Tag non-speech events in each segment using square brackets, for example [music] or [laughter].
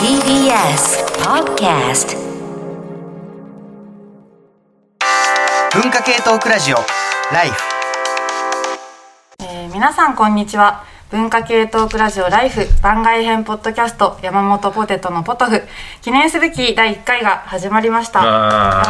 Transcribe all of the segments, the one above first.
TBS Podcast 文化系トークラジオライフえー皆さんこんにちは。文化系トークラジオライフ番外編ポッドキャスト山本ポテトのポトフ。記念すべき第1回が始まりました。[laughs]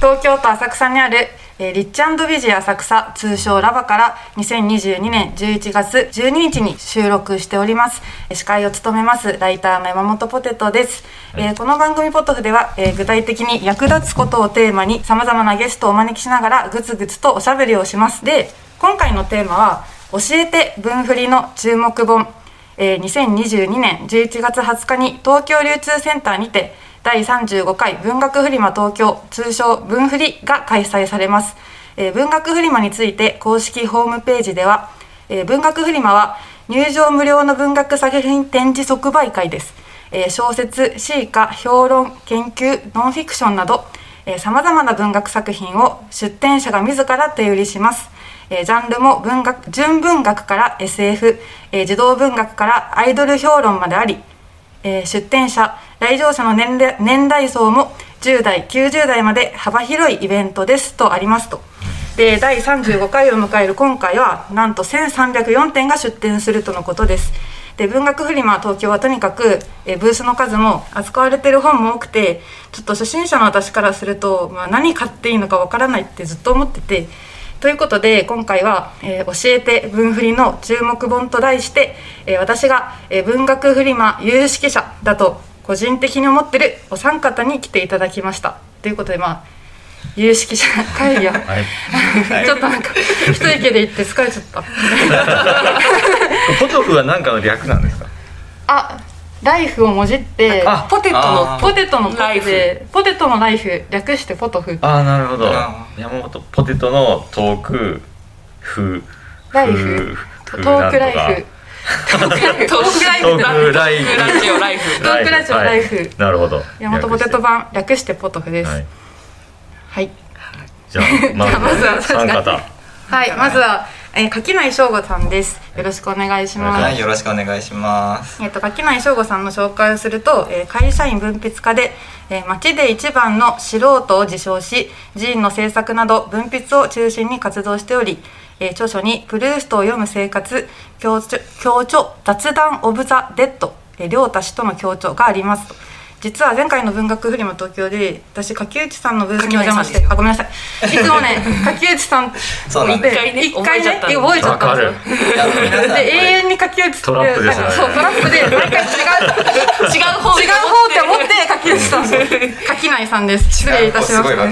東京都浅草にある、えーリッチビジ浅草通称ラバから2022年11月12日に収録しております。えー司会を務めますライターの山本ポテトです、えーこの番組ポトフでは、えー具体的に役立つことをテーマにさまざまなゲストをお招きしながらぐつぐつとおしゃべりをします。で今回のテーマは教えて文振りの注目本。えー2022年11月20日に東京流通センターにて第35回文学フリマ東京通称文振りが開催されます、えー文学フリマについて公式ホームページでは、えー文学フリマは入場無料の文学作品展示即売会です、えー小説詩歌評論研究ノンフィクションなどさまざまな文学作品を出展者が自ら手売りします。えジャンルも文学純文学から SF、え児童文学からアイドル評論まであり、えー出展者来場者の年年代層も10代90代まで幅広いイベントですとありますと。で第35回を迎える今回はなんと1304点が出展するとのことです。で文学フリマ東京はとにかく、えブースの数も扱われてる本も多くてちょっと初心者の私からすると、まあ、何買っていいのかわからないってずっと思っててということで今回は、えー教えて文振りの注目本と題して、えー私が、えー文学フリマ有識者だと個人的に思ってるお三方に来ていただきました。ということでまあ有識者 [laughs] 会議を、[laughs] ちょっとなんか一息で行って疲れちゃった。[laughs] ポトフは何かの略なんですか？あライフをもじってあポテトのポテトのポライフ。でポテトのライフ略してポトフ。ああなるほど。あ山本ポテトのトークフライフ。トークライフ。トークライフ。トークライフ。ラジオライフ。トークラジオライフ。はいなるほど。山本ポテト版略してポトフです。はい。はい。じゃあまず [laughs] まずは三方。はい、まずは、えー、柿内翔吾さんです。よろしくお願いします。はいよろしくお願いしますえっ、と柿内翔吾さんの紹介をすると、えー会社員文筆家で、えー町で一番の素人を自称し、寺院の制作など文筆を中心に活動しており、えー著書にプルーストを読む生活、強調強調雑談オブザデッド、えー両太氏との強調がありますと。実は前回の文学フリマ東京で私柿内さんのブースにお邪魔してあごめんなさい。いつもね [laughs] 柿内さんそうなんです一回ね一回ね覚えちゃったんですよ。で永れ遠に柿内トラップでそうトラップで毎回違う [laughs] 違う方違う方って思って柿内さん [laughs] 柿内さんです。失礼いたしましすた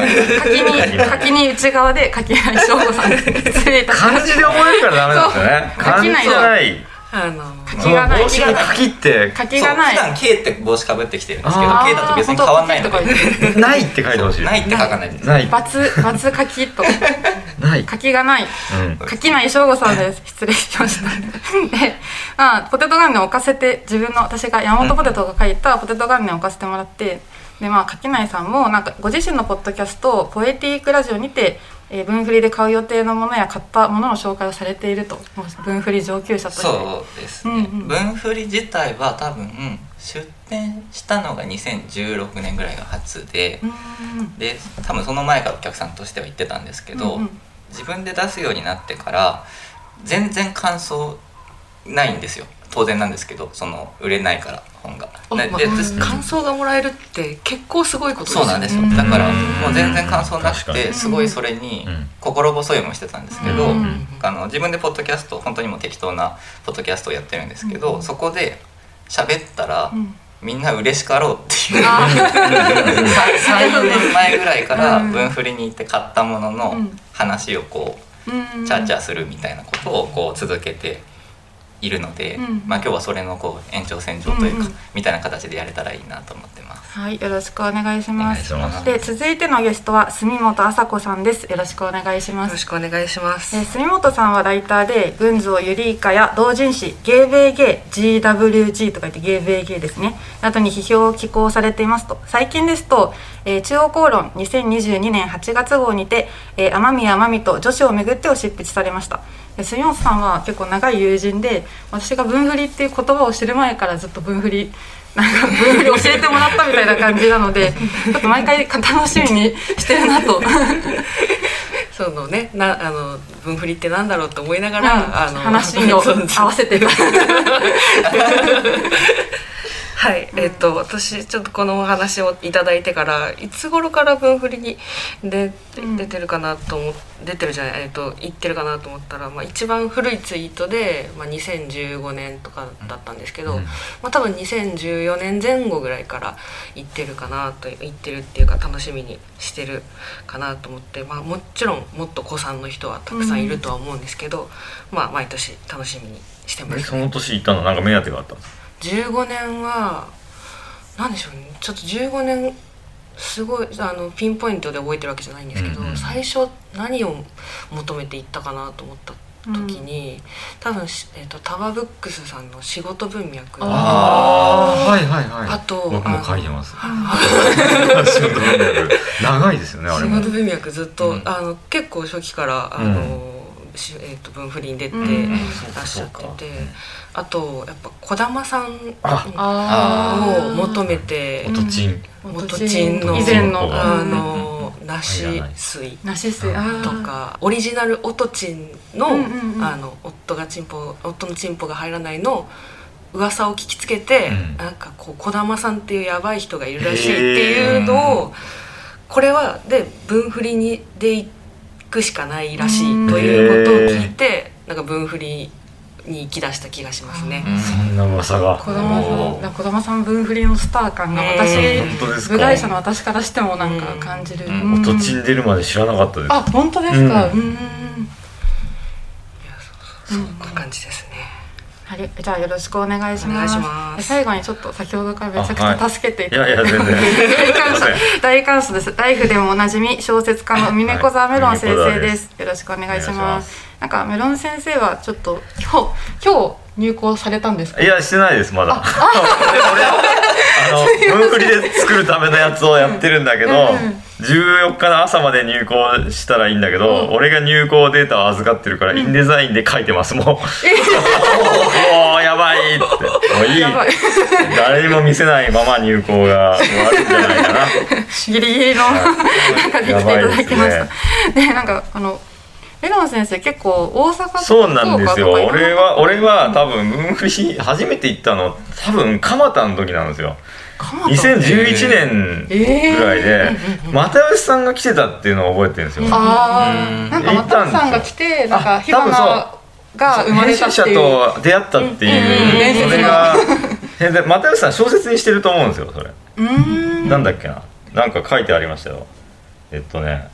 柿に柿に内側で柿内翔吾さんです。失礼いたしまし漢字で覚えるからダメなんですよね。そう。漢字じゃないあのた柿がない。帽子に柿って柿がない。普段 K って帽子かぶってきてるんですけど K だと別に変わんないので。ないって書いてほしい。ないって書かないで。すない。罰罰柿と。[laughs] ない。柿がない。うん。柿内翔吾さんです。[laughs] 失礼しました。[laughs] で、まあ、ポテト元年を置かせて自分の私が山本ポテトが書いたポテト元年を置かせてもらってでまあ柿内さんもなんかご自身のポッドキャスト「ポエティークラジオ」にて、えー文振りで買う予定のものや買ったものの紹介をされていると。もう文振り上級者としてそうですね、うんうん。文振り自体は多分出展したのが2016年ぐらいが初で、うーんで多分その前からお客さんとしては言ってたんですけど、うんうん。自分で出すようになってから全然感想ないんですよ当然なんですけどその売れないから本が。あまあで感想がもらえるって結構すごいことですよね。そうなんですよ。うん。だからもう全然感想なくてすごいそれにうん。心細いもしてたんですけど、うん。あの自分でポッドキャスト本当にもう適当なポッドキャストをやってるんですけど、うん。そこで喋ったら、うん。みんな嬉しかろうっていうあ34年前ぐらいからうん。分振りに行って買ったもののうん。話をこううん。チャーチャーするみたいなことをこう続けているので、うんまあ、今日はそれのこう延長線上というか、うんうんみたいな形でやれたらいいなと思ってます。はい、よろしくお願いします。ますで、続いてのゲストは住本麻子さんです。よろしくお願いしますよろし。くお願いしますえー住本さんはライターで群像ユリイカや同人誌ゲーベーゲー GWG と書いてゲーベーゲーですねなどに批評を寄稿されていますと最近ですと、えー中央公論2022年8月号にて、えー、天宮真美と女子をめぐってを執筆されましたで杉本さんは結構長い友人で私が分振りっていう言葉を知る前からずっと分振りなんか分振り教えてもらったみたいな感じなので [laughs] ちょっと毎回楽しみにしてるなと。[laughs] そのねなあの分振りってなんだろうと思いながら、あの話を [laughs] 合わせてたはい、えっ、と私ちょっとこのお話をいただいてからいつ頃から分振りにでうん。出てるかなと思っ出てるじゃないえっ、と言ってるかなと思ったら、まあ、一番古いツイートで、まあ、2015年とかだったんですけど、うん。まあ、多分2014年前後ぐらいから言ってるかなと言ってるっていうか楽しみにしてるかなと思って、まあ、もちろんもっと子さんの人はたくさんいるとは思うんですけど、まあ毎年楽しみにしてます。えその年行ったのなんか目当てがあったんですか？15年は何でしょうね。ちょっと15年すごいあのピンポイントで覚えてるわけじゃないんですけど、うんうん最初何を求めていったかなと思った時に、多分し、えー、とタワーブックスさんの仕事文脈。あああはいはいはい。あと僕も書いてます。あ [laughs] 仕事文脈。長いですよねあれも。仕事文脈ずっと、うん。あの結構初期からあの、しえー、と分振りに出てらっしゃってて、あとやっぱ児玉さんを求めておとちん元鎮の以前の。あうん。の梨水。とかオリジナルオトチンの,、うんうんうん。あの夫がチンポ夫のチンポが入らないの噂を聞きつけて、うん。なんかこう児玉さんっていうやばい人がいるらしいっていうのをこれはで分振りにでいくしかないらしいということを聞いてなんか分振りに行き出した気がしますね。そんな噂が。児玉おー。さん児玉さん分振りのスター感が私ね本当ですか。部外者の私からしてもなんか感じる、うん。うん。おとちん出るまで知らなかったですあ本当ですか。ううん。んそんな感じですね。はい、じゃあよろしくお願いします。ますで最後にちょっと先ほどからめちゃくちゃ助けていただいて、いやいや全然大感謝大感謝です。ライフでもおなじみ小説家の峰子沢メロン先生です。よろしくお願いし。ますなんかメロン先生はちょっと今日今日入校されたんですか？いやしてないですまだ。[laughs] で俺はあの分振りで作るためのやつをやってるんだけど、うんうん。14日の朝まで入校したらいいんだけど、俺が入校データを預かってるから、インデザインで書いてますもう。もう [laughs] やばいって。もういい。誰にも見せないまま入校が終わるんじゃないかな。ギリギリの中で来ていただきました。やでなんかあのメロン先生結構大阪とかそうなんですよ。俺は俺は多分分振り初めて行ったの多分蒲田の時なんですよ。蒲田2011年ぐらいで又吉さんが来てたっていうのを覚えてるんですよ。あうん。あなんか又吉さんが来てなんかあ火花が生まれたっ者。と出会ったっていう。それがで又吉さん小説にしてると思うんですよそれ。なんだっけな。なんか書いてありましたよ。えっとね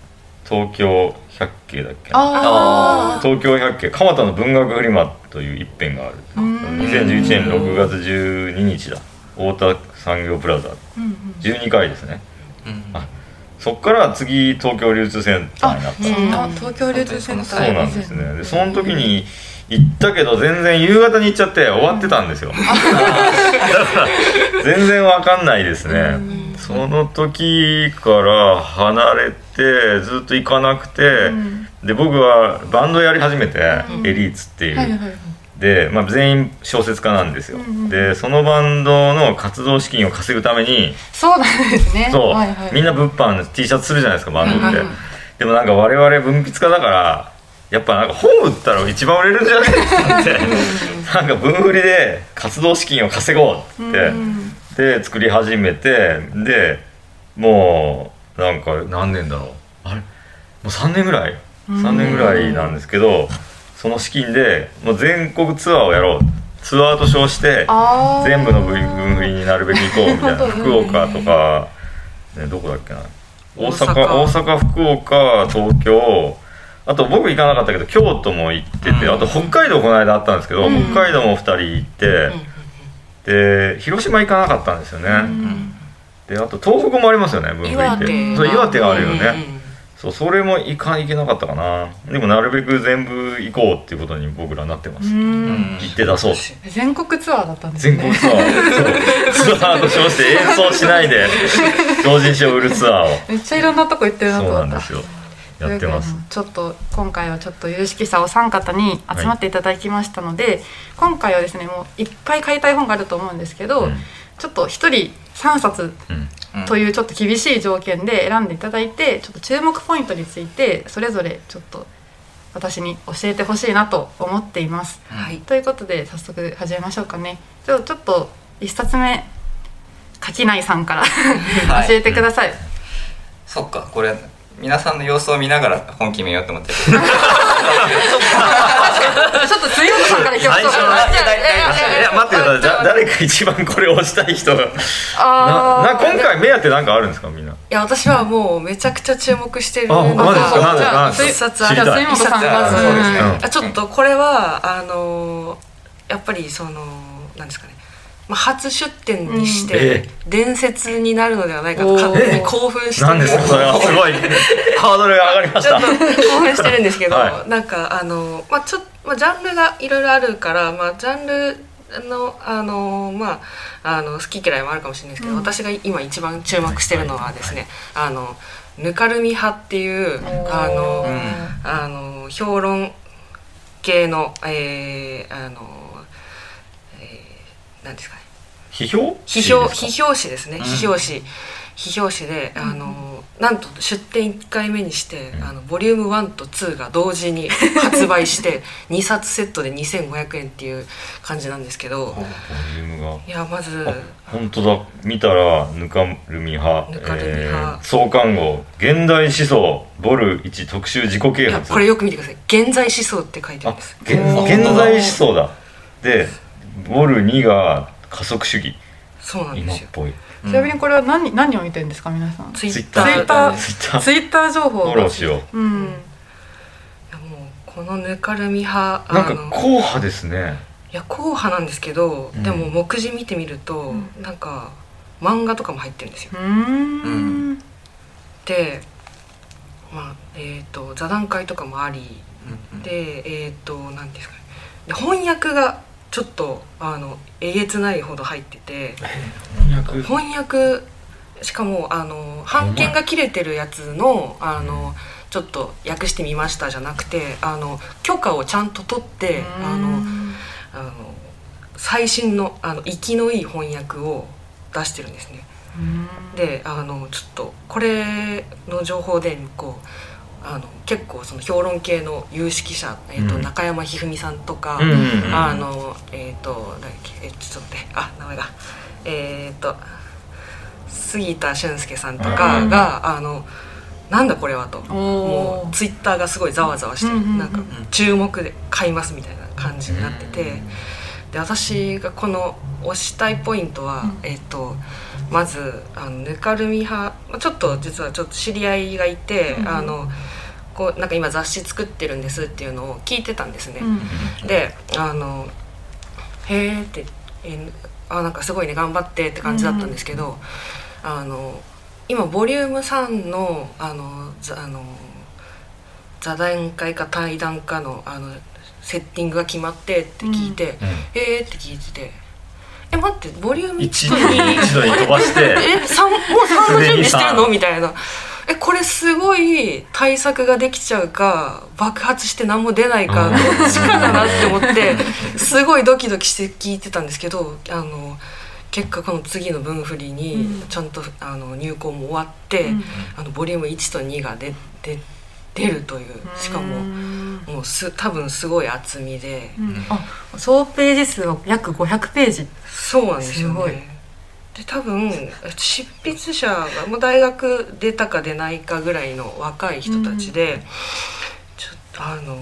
東京百景だっけな。あ東京百景。蒲田の文学フリマという一編がある。ーうん。2011年6月12日だ。太田産業プラザうんうん。12回ですね。うん。あそっから次東京流通センターになった。そん。な東京流通センター。そうなんですね。でその時に行ったけど全然夕方に行っちゃって終わってたんですよ。[laughs] だから全然わかんないですねその時から離れてずっと行かなくてん。で僕はバンドやり始めてうん。エリーツっていう。はいはいで、まあ、全員小説家なんですよ。うんうんでそのバンドの活動資金を稼ぐためにそうなんですね。そう、はいはい、みんな物販 T シャツするじゃないですかバンドって、うんうんでもなんか我々文筆家だからやっぱなんか本売ったら一番売れるんじゃないって。なってなんか文売りで活動資金を稼ごうって言って、で作り始めてでもうなんか何年だろう。あれ？もう3年ぐらい？3年ぐらいなんですけどその資金でもう全国ツアーをやろう。ツアーと称して全部の文文振りになるべく行こうみたいな。[laughs] 福ど岡とか、ね、どこだっけな。大阪大阪。大阪福岡東京。あと僕行かなかったけど京都も行ってて、うん。あと北海道この間あったんですけど、うん。北海道も2人行って、で広島行かなかったんですよね、うん。であと東北もありますよね文振りって。岩手そう岩手があるよね、そうそれも行か行けなかったかな。でもなるべく全部行こうっていうことに僕らなってます、行って出そう全国ツアーだったんですね。全国ツアー。そう。ツアーと称して演奏しないで同人誌を売るツアーを。めっちゃいろんなとこ行ってるなとそう思った。なんですよやってます。ちょっと今回はちょっと有識者お三方に集まっていただきましたので、今回はですねもういっぱい買いたい本があると思うんですけど、うん。ちょっと一人3冊うん。というちょっと厳しい条件で選んでいただいてちょっと注目ポイントについてそれぞれちょっと私に教えてほしいなと思っています。はい。ということで早速始めましょうかね。ちょちょっと一冊目垣内さんからはい。[laughs] 教えてください。そっかこれ皆さんの様子を見ながら本決めようと思って [laughs] ちょっと杉本さんからいきましょういや待ってください。じゃ誰か一番これ押したい人。があ今回目当てなんかあるんですかみんな？いや私はもうめちゃくちゃ注目してるあマジですか？なんでじゃあなんで一冊あ知りたい。じゃあ杉本さんまずそうですねうん。あちょっとこれはあのーやっぱりそのなんですかね、まあ、初出展にしうん。てえ伝説になるのではないかと勝手に興奮してなんですかそれは。[laughs] すごい。ハードルが上がりました。ちょっと興奮してるんですけど、はなんかあのまあちょっと、まあ、ジャンルがいろいろあるから、まあ、ジャンルのあのまああの好き嫌いもあるかもしれないですけど、うん。私が今一番注目してるのはですね、あのぬかるみ派っていうあの、うん。あの評論系のえー、あの、えー、なんですかね？批評？批評誌批評誌ですね、うん。批評誌批評誌で、あのなんと出展1回目にして、うん。あのボリューム1と2が同時に [laughs] 発売して2冊セットで2500円っていう感じなんですけど。ボリュームが。いやまずあ本当だ。見たらぬかるみ派。ぬかるみ派。えー創刊号。現代思想。ボル1特集自己い啓発。やこれよく見てください「現在思想」って書いてああるんです現現在思想だ。でボル2が加速主義。そうなんですよ。今っぽい。ちなみにこれは何何を見てるんですか皆さん？ツイッタター。ツイッター。ツイッター。ツイッター情報。フォローしよう。うん。いやもうこのぬかるみ派あなんかの硬派ですね。いや硬派なんですけど、うん。でも目次見てみると、うん。なんか漫画とかも入ってるんですよ。うーん。でまあえっ、と座談会とかもありうんでえっ、と何ですかね。で翻訳がちょっとあのえげつないほど入ってて翻訳。翻訳しかもあの版権が切れてるやつのあのちょっと訳してみましたじゃなくてあの許可をちゃんと取ってあのあの最新のあの生きのいい翻訳を出してるんですね。であのちょっとこれの情報でこうあの結構その評論系の有識者、えーとうん。中山ひふみさんとか、うんうんうんあのえっ、と誰だっけ？えちょっと待って。あ名前がえっ、と杉田俊介さんとかが、あのなんだこれはと。もうツイッターがすごいざわざわしてる、うんうんうん。なんか注目で買いますみたいな感じになってて。で私がこの推したいポイントは、うん。えっ、とまずあのぬかるみ派。まあちょっと実はちょっと知り合いがいて、うん。あのこうなんか今雑誌作ってるんですっていうのを聞いてたんですね。うんであの「へえ」って、えーあなんかすごいね頑張ってって感じだったんですけど、あの今ボリューム3のあのざあの座談会か対談かのあのセッティングが決まってって聞いて「うんへえ」って聞いてて「え待ってボリューム1一と2一度に飛ばして [laughs] え三もう3の準備してるの?」みたいな。えこれすごい対策ができちゃうか爆発して何も出ないかうん。どっちかだなって思ってすごいドキドキして聞いてたんですけどあの結果この次の分振りにうん。ちゃんとあの入稿も終わって、うん。あのボリューム1と2が出出出るというしかもうんもうす多分すごい厚みで、あ総ページ数は約500ページ。そうなんですよすごい。ね。で多分執筆者がもう大学出たか出ないかぐらいの若い人たちで、ちょっとあの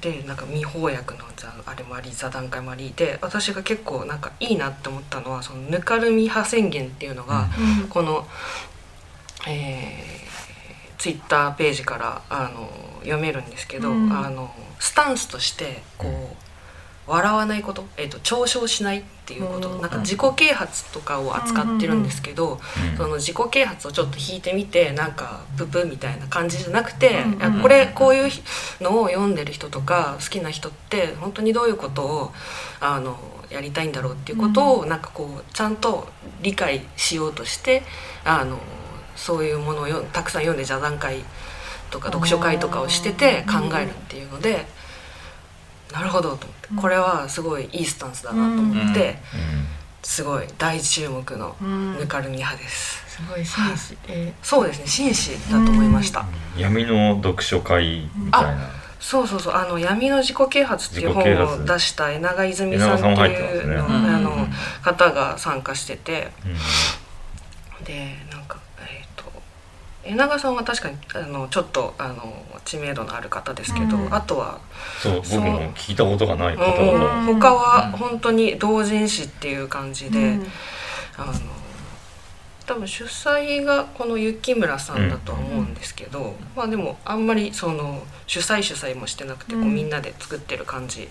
でなんか未翻訳のざあれもあり座談会もありで私が結構なんかいいなって思ったのはそのぬかるみ派宣言っていうのが、うん。この、えー、ツイッターページからあの読めるんですけど、うん。あのスタンスとしてこう笑わないこと、えー、と嘲笑しないっていうこと、うん。なんか自己啓発とかを扱ってるんですけど、うん。その自己啓発をちょっと引いてみてなんかププみたいな感じじゃなくて、うん。これこういうのを読んでる人とか好きな人って本当にどういうことをあのやりたいんだろうっていうことをなんかこうちゃんと理解しようとしてあのそういうものをよたくさん読んで座談会とか読書会とかをしてて考えるっていうので、なるほどと思ってこれはすごいいいスタンスだなと思って、すごい大注目のぬかるみ派です。すごい紳士、えそうですね紳士だと思いました。闇の読書会みたいな。そうそうそう。あの闇の自己啓発っていう本を出した江永泉さんっていうの,、ね。あのうん。方が参加してて。うん。でなんかえっ、と江永さんは確かにあのちょっとあの知名度のある方ですけど、うん。あとは、そう僕も聞いたことがない方う。ん々ん他は本当に同人誌っていう感じで、うん。あの多分主催がこの雪村さんだとは思うんですけど、まあでもあんまりその主催主催もしてなくてこううん。みんなで作ってる感じ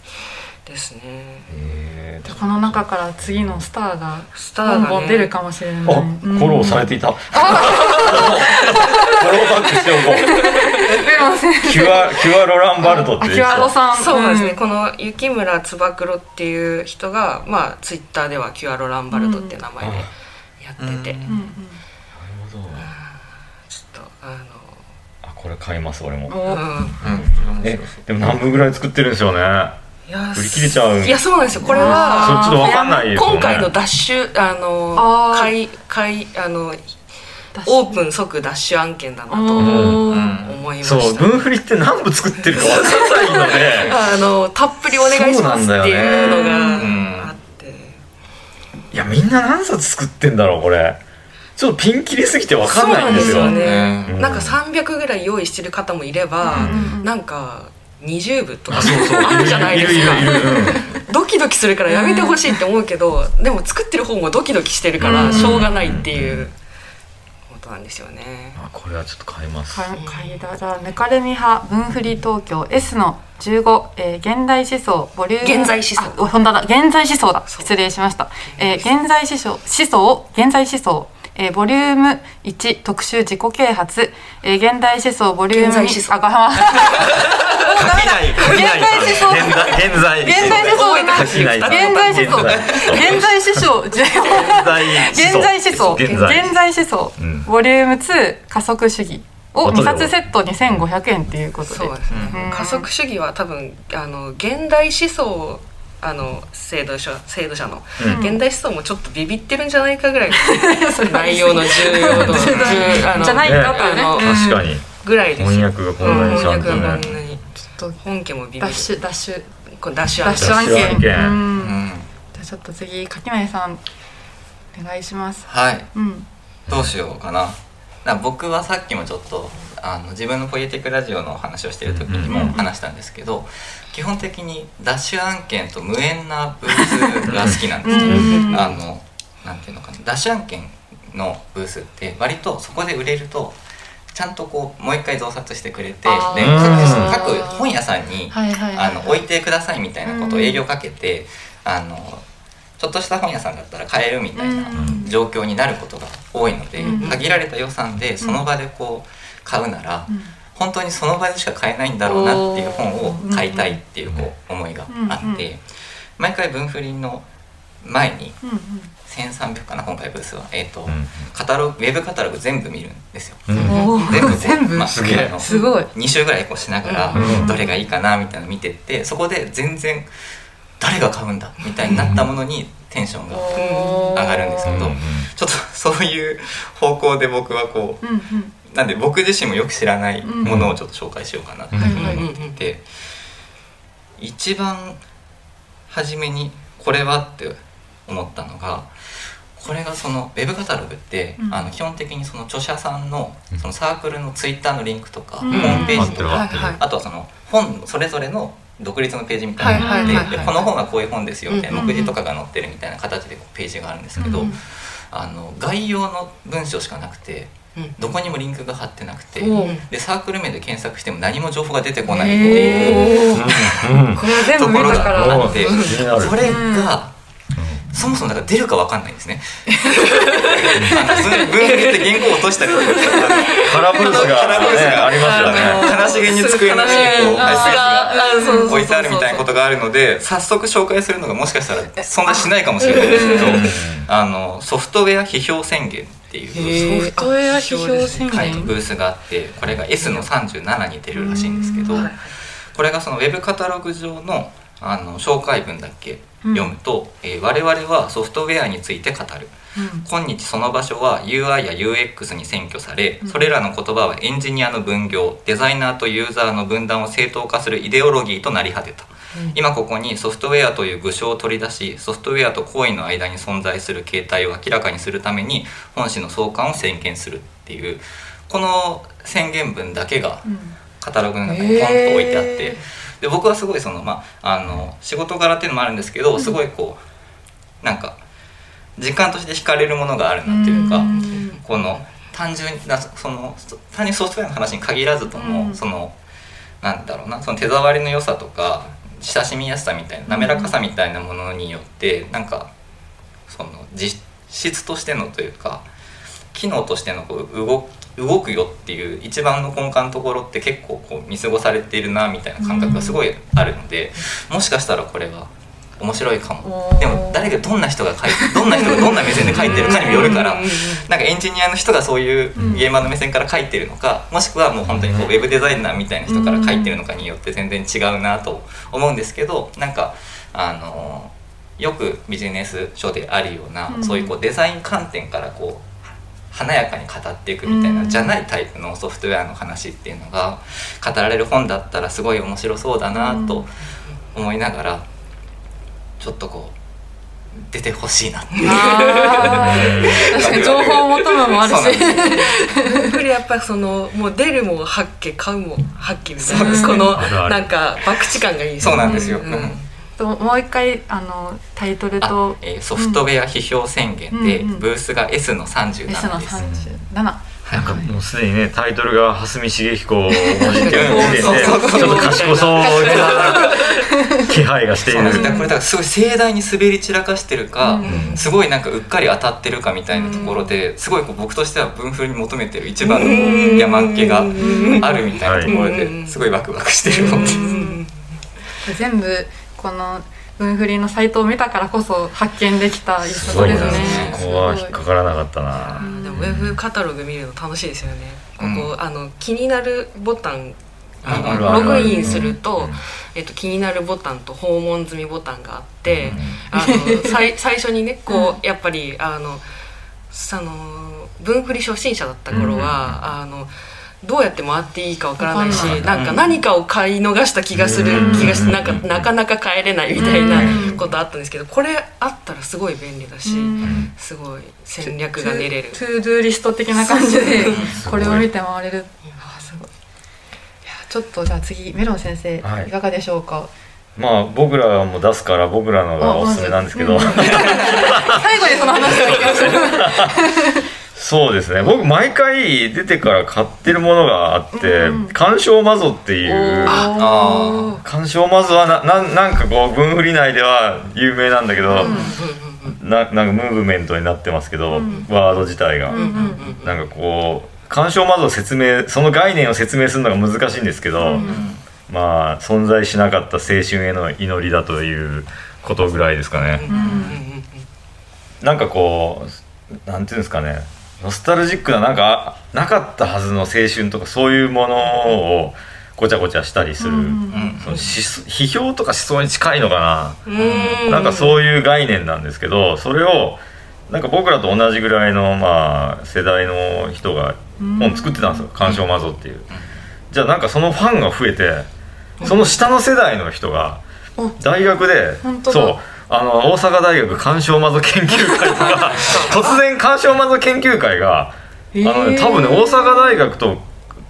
ですね。へー。じゃあこの中から次のスターがスターがね。出るかもしれない。あ、フォローされていた？フォローバックしておこう。キュア、キュアロランバルトってあいうキュアロさん。そうなんですね、ん。この雪村つば九郎っていう人がまあツイッターではキュアロランバルトっていう名前でやってて、うんうん。うんちょっとああ、これ買います、俺も。え、でも何部ぐらい作ってるんですよね。いや売り切れちゃういやそうなんですよ。これはちょっとわかんない。今回のダッシュあのあー。買い買いあのオープン即ダッシュ案件だなと思いまそう、分振りって何部作ってるかわかんないので。[laughs] あのたっぷりお願いしますっていうのがいや、みんな何冊作ってんだろう、これ。ちょっとピン切りすぎてわかんないんですよ。そうなんですよね、うんなんか300ぐらい用意してる方もいれば、うんなんか20部とかあ、そうそう。あるじゃないですかいるいるいるいる。ドキドキするからやめてほしいって思うけど、でも作ってる方もドキドキしてるからしょうがないっていうことなんですよね。あ、これはちょっと買います。か買いだじゃあぬかるみ派分振り東京 S の15、えー、現代思想ボリューム現在思想。あ本当だ現在思想だ。失礼しました、えー、現在思想思想現在思想えー、ボリューム1特集自己啓発、えー、現代思想ボリューム2現在思想。現代思想。現在、現在。現代思想。現代思想。現在。思想。現在現在思想。現在現在思想、うん。ボリューム2加速主義。を2後で冊セット2500円っていうことで。そうですね、うん。加速主義は多分あの現代思想あの制度者制度者の、うん。現代思想もちょっとビビってるんじゃないかぐらい。[laughs] 内容の重要度 [laughs] じゃないかというね。あのうん確かに。ぐらいですよ。翻訳がこんなにちゃんと翻訳がこんね。なに。ちょっと本家もビビる。ダッシュダッシュダッシュ案ダッシュ案件。ダッシュ案件。うん。うん。じゃあちょっと次柿内さんお願いします。はい。うん。どうしようかな。だから僕はさっきもちょっとあの自分のポエティックラジオの話をしてる時にうんうんも話したんですけど、基本的にダッシュ案件と無縁なブースが好きなんですよ、うん。あのなんていうのかな。ダッシュ案件のブースって割とそこで売れるとちゃんとこうもう一回増刷してくれてで各各本屋さんにはいはいはいあの置いてくださいみたいなことを営業かけて、あのちょっとした本屋さんだったら買えるみたいなうん。状況になることが多いので、うん。限られた予算でその場でこう買うなら、うん本当にその場でしか買えないんだろうなっていう本を買いたいっていうこう思いがあって毎回分振りの前にうんうん。1300かな今回ブースは、えーとうんカタログウェブカタログ全部見るんですよ。全部全部まあすげすごい。2週ぐらいこうしながら、うんどれがいいかなみたいなの見てってそこで全然誰が買うんだみたいになったものにテンションが上がるんですけどうんちょっとそういう方向で僕はこうなんで僕自身もよく知らないものをちょっと紹介しようかなってはいはい思ってて一番初めにこれはって思ったのがこれがそのウェブカタログって、うん。あの基本的にその著者さんのそのサークルのツイッターのリンクとか、うん。ホームページとか、合ってる合って。るはいはい。あとはその本それぞれの独立のページみたいなのがあって、この本はこういう本ですよみたいなうん目次とかが載ってるみたいな形でページがあるんですけど、うんあの概要の文章しかなくてうんどこにもリンクが貼ってなくて、でサークル名で検索しても何も情報が出てこないっていう。えうん。これは全部ところ見たから。があって気になるそれがそもそもだから出るかわかんないんですね。あの分分振りって原稿を落としたりとかカラブースがカラブースねがありますよね。悲しげに机の上にこうハイスペースが置いてあるみたいなことがあるので早速紹介するのがもしかしたら存在しないかもしれないですけどうん。あのソフトウェア批評宣言っていう。ソフトウェア批評宣はい、言？ブースがあってこれが S の37に出るらしいんですけどうんこれがそのウェブカタログ上のあの紹介文だけうん。読むと、えー我々はソフトウェアについて語る。今日その場所は UI や UX に占拠されうん。それらの言葉はエンジニアの分業デザイナーとユーザーの分断を正当化するイデオロギーとなり果てた今ここにソフトウェアという具象を取り出しソフトウェアと行為の間に存在する形態を明らかにするために本誌の創刊を宣言するっていうこの宣言文だけがうん。カタログの中にポンと置いてあって、へで僕はすごいそのまああの仕事柄っていうのもあるんですけど、すごいこうなんか実感として惹かれるものがあるなっていうか、うん。この単純になその単にソフトウェアの話に限らずとも、うん。そのなんだろうなその手触りの良さとか親しみやすさみたいな滑らかさみたいなものによって、なんかその実質としてのというか機能としてのこう動動くよっていう一番の根幹のところって結構こう見過ごされているなみたいな感覚がすごいあるので、もしかしたらこれは面白いかも。でも誰がどんな人が書いてどんな人がどんな目線で書いてるかにもよるから。なんかエンジニアの人がそういうゲーマーの目線から書いてるのかもしくはもう本当にこうウェブデザイナーみたいな人から書いてるのかによって全然違うなと思うんですけどなんかあのよくビジネス書であるような、うん。そういうこうデザイン観点からこう華やかに語っていくみたいな、うんじゃないタイプのソフトウェアの話っていうのが語られる本だったらすごい面白そうだなと思いながらちょっとこう出てほしいなっていう。あー。[laughs] 確かに情報を求むもあるし。ですこれやっぱりそのもう出るも八家買うも八家みたいなこのなんか博打感がいいそうなんですよ、うんうん。ともう一回あのタイトルあとえーソフトウェア批評宣言で、うんうん。ブースが S の37 S のです、37なんかもうすでにねタイトルが蓮見茂彦文字ってい [laughs] う時点でちょっと賢そうな [laughs] 気配がしている。これだからすごい盛大に滑り散らかしてるか、うん。すごいなんかうっかり当たってるかみたいなところで、すごいこう僕としては文風に求めてる一番の山っ気があるみたいなところうん。ですごいワクワクしてる本で全部この文振りのサイトを見たからこそ発見できた一冊ですね。そうここは引っかからなかったなでもウェブカタログ見るの楽しいですよね。ここ、うん。あの気になるボタンログインすると、うん。えっと、気になるボタンと訪問済みボタンがあって、あの最 [laughs] 最初にねこうやっぱりあのその文フリ初心者だった頃は、あのどうやって回っていいかわからないしなんか何かを買い逃した気がするうん。気がしてなんかなかなか帰れないみたいなうん。ことあったんですけどこれあったらすごい便利だしうん。すごい戦略が練れる。 to do list 的な感じで [laughs] これを見て回れる。あすごい。いやちょっとじゃあ次メロン先生、はい。い、かがでしょうか？まあ僕らも出すから僕らのがおすすめなんですけど、うん。[laughs] 最後にその話がいきましたそうですね。僕毎回出てから買ってるものがあってうん「鑑賞マゾ」っていうあ鑑賞マゾはなななんかこう文振り内では有名なんだけど、ななんかムーブメントになってますけど、うん。ワード自体が、なんかこう鑑賞マゾを説明その概念を説明するのが難しいんですけど、うん。まあ存在しなかった青春への祈りだということぐらいですかね、なんかこうなんていうんですかねノスタルジックななんかなかったはずの青春とかそういうものをごちゃごちゃしたりする、そのし批評とか思想に近いのかな、うなんかそういう概念なんですけどそれをなんか僕らと同じぐらいのまあ世代の人が本作ってたんですよ「鑑賞マゾ」っていう。じゃあなんかそのファンが増えてその下の世代の人がお。大学で本当だ。そうあの大阪大学鑑賞マゾ研究会とか [laughs] 突然鑑賞マゾ研究会が、えーあのね多分ね大阪大学と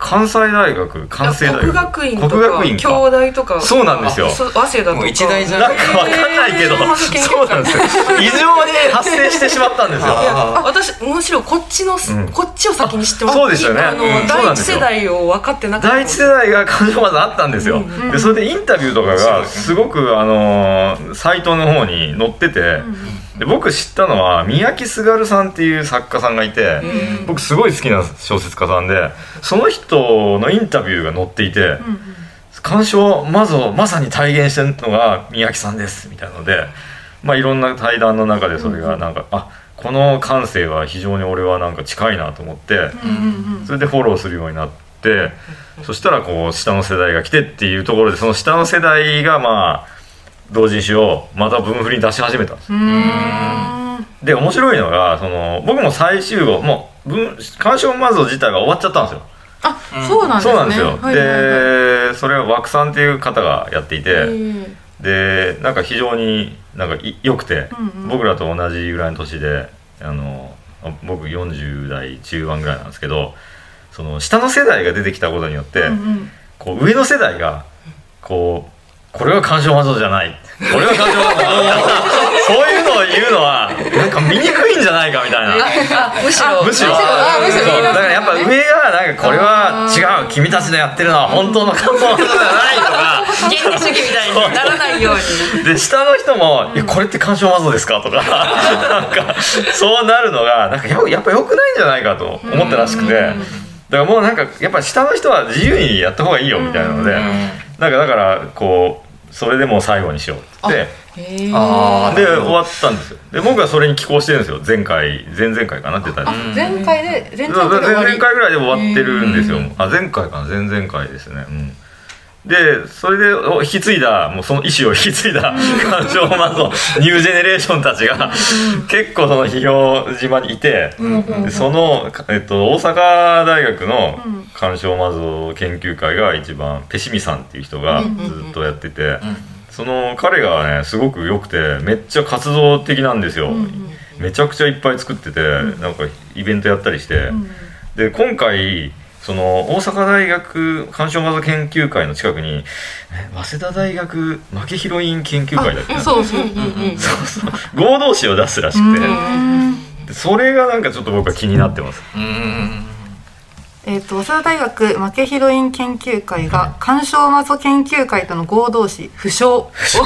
関西大学関西大学。国学院と国学院か。か京大とか。そうなんですよ。早稲田とか。一大じゃんなんかわかんないけど、えーそうなんですよ。異常に発生してしまったんですよ。私むしろこっちの、ん。こっちを先に知ってますそうですよね。第一世代を分かってなかった。第一世代が感情まずあったんですよ、でそれでインタビューとかがすごくあのーサイトの方に載ってて、で僕知ったのは三宅すがるさんっていう作家さんがいて、僕すごい好きな小説家さんでその人のインタビューが載っていて、鑑賞まずまさに体現してるのが三宅さんですみたいなのでまあいろんな対談の中でそれがなんか、あこの感性は非常に俺はなんか近いなと思って、うんうん。それでフォローするようになってそしたらこう下の世代が来てっていうところでその下の世代がまあ同人誌をまた分振りに出し始めた。ん。ですで面白いのがその僕も最終号もう文鑑賞マゾ自体が終わっちゃったんですよ。あそうなんですね。そうなんですよ、はいはいはい。でそれは枠さんっていう方がやっていて、えでなんか非常になんかい良くて、うんうん。僕らと同じぐらいの年であのあ僕40代中盤ぐらいなんですけどその下の世代が出てきたことによって、ーうんうん。こう上の世代がこうこれは干渉マゾじゃない。これは干渉マゾそういうのを言うのはなんか見にくいんじゃないかみたいな。あむしろ。むしろ。あむしろ。だからやっぱ上がなんかこれは違う君たちのやってるのは本当の感想じゃないとか。原理主義みたいにならないようにで下の人も「いやこれって干渉マゾですか?」とか。[laughs] なんかそうなるのがなんかややっぱ良くないんじゃないかと思ったらしくて。だからもうなんかやっぱ下の人は自由にやった方がいいよみたいなので。なんかだからこうそれでもう最後にしようって。で終わったんですよ。で僕はそれに寄稿してるんですよ。前回前々回かな？って言った前回で前々回ぐらいで終わってるんですよ。あ前回かな？前々回ですね。うんでそれでお引き継いだもうその意思を引き継いだ鑑賞マゾニュージェネレーションたちが結構その批評島にいてでその、えっと、大阪大学のうん。鑑賞マゾ研究会が一番ペシミさんっていう人がずっとやっててその彼がねすごく良くてめっちゃ活動的なんですよ、めちゃくちゃいっぱい作ってて、なんかイベントやったりして、で今回その大阪大学鑑賞マゾ研究会の近くにえ早稲田大学負けヒロイン研究会だっけ？なそうそう。そうそう。合同誌を出すらしくて、でそれがなんかちょっと僕は気になってます、うん。えっ、と早稲田大学負けヒロイン研究会が鑑賞マゾ研究会との合同誌不詳。不詳。する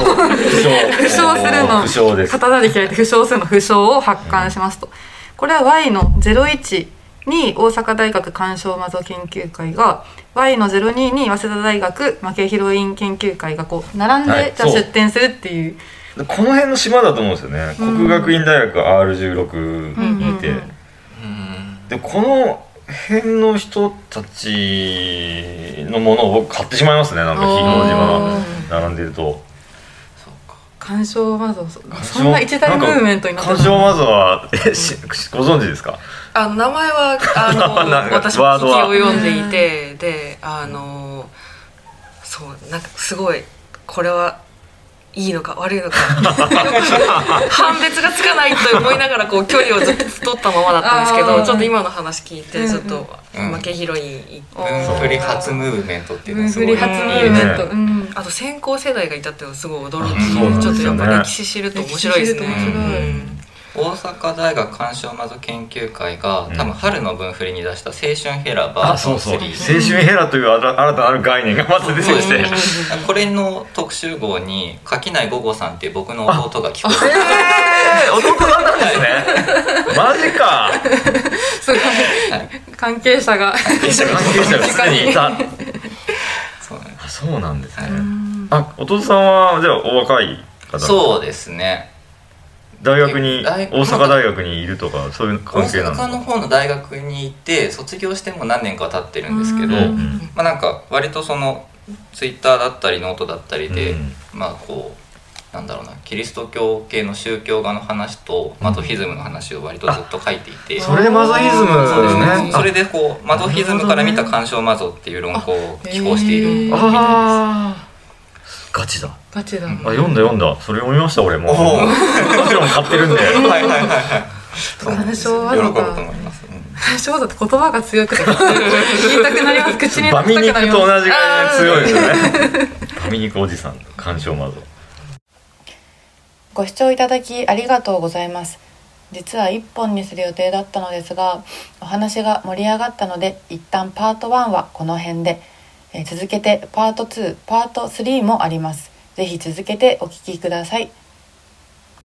の。不詳です。刀で切られて不詳するの不詳を発刊しますと。これは Y の01に大阪大学鑑賞マゾ研究会が Y の02に早稲田大学負けヒロイン研究会がこう並んで、じゃあはいそう。出展するっていう。でこの辺の島だと思うんですよね、国学院大学 R16 にいて、うんうんうんでこの辺の人たちのものを僕買ってしまいますね。なんか非表島が並んでると。そうか。鑑賞マゾそんな一大ムーブメントになって鑑賞マゾはえしご存知ですか？あの名前は [laughs] あの私も聞きを読んでいてであのそうなんかすごいこれはいいのか悪いのか。[laughs] 判別がつかないと思いながらこう距離をずっと取ったままだったんですけどちょっと今の話聞いてちょっとうん。負けヒロイン行って分振り初ムーブメントっていう。のはすごい振り初ムーブメント、いいね。うん。あと先行世代がいたっていうのはすごい驚あきそうなんちょっとやっぱ歴史知ると面白いですね大阪大学鑑賞マゾ研究会が多分春の分振りに出した「青春ヘラバーあそうそう。青3」春ヘラという新新たなる概念がまた出てきて。これの特集号に垣内午後さんっていう僕の弟が聞こええー、弟さんなんですね。マジか。すごい関係者が。関係者がすでにいた。そうなんです。あそうなんですね。あ弟さんはじゃあお若い方。そうですね大学に大大阪大学にいるとかそういう大関係なの阪の方の大学にいて卒業しても何年か経ってるんですけど、うんうんまあなんか割とそのツイッターだったりノートだったりで、うんまあこうなんだろうなキリスト教系の宗教画の話とマゾヒズムの話を割とずっと書いていて、それでマゾヒズムそうですね。ねそれでこうマゾヒズムから見た鑑賞マゾっていう論考を寄稿しているみたいですガチだ。ガチだあ読んだ読んだ。それ読みました俺も。もちろん買ってるんで。[laughs] はいはいはいはい。そう。鑑賞喜ぶと思います、って言葉が強くて言いたくなります。口にバミ肉出したくなります。と同じぐらい強いですよね。バミ肉おじさん鑑賞マゾご視聴いただきありがとうございます。実は1本にする予定だったのですがお話が盛り上がったので一旦パート1はこの辺で、え続けてパート2パート3もあります。ぜひ続けてお聞きください。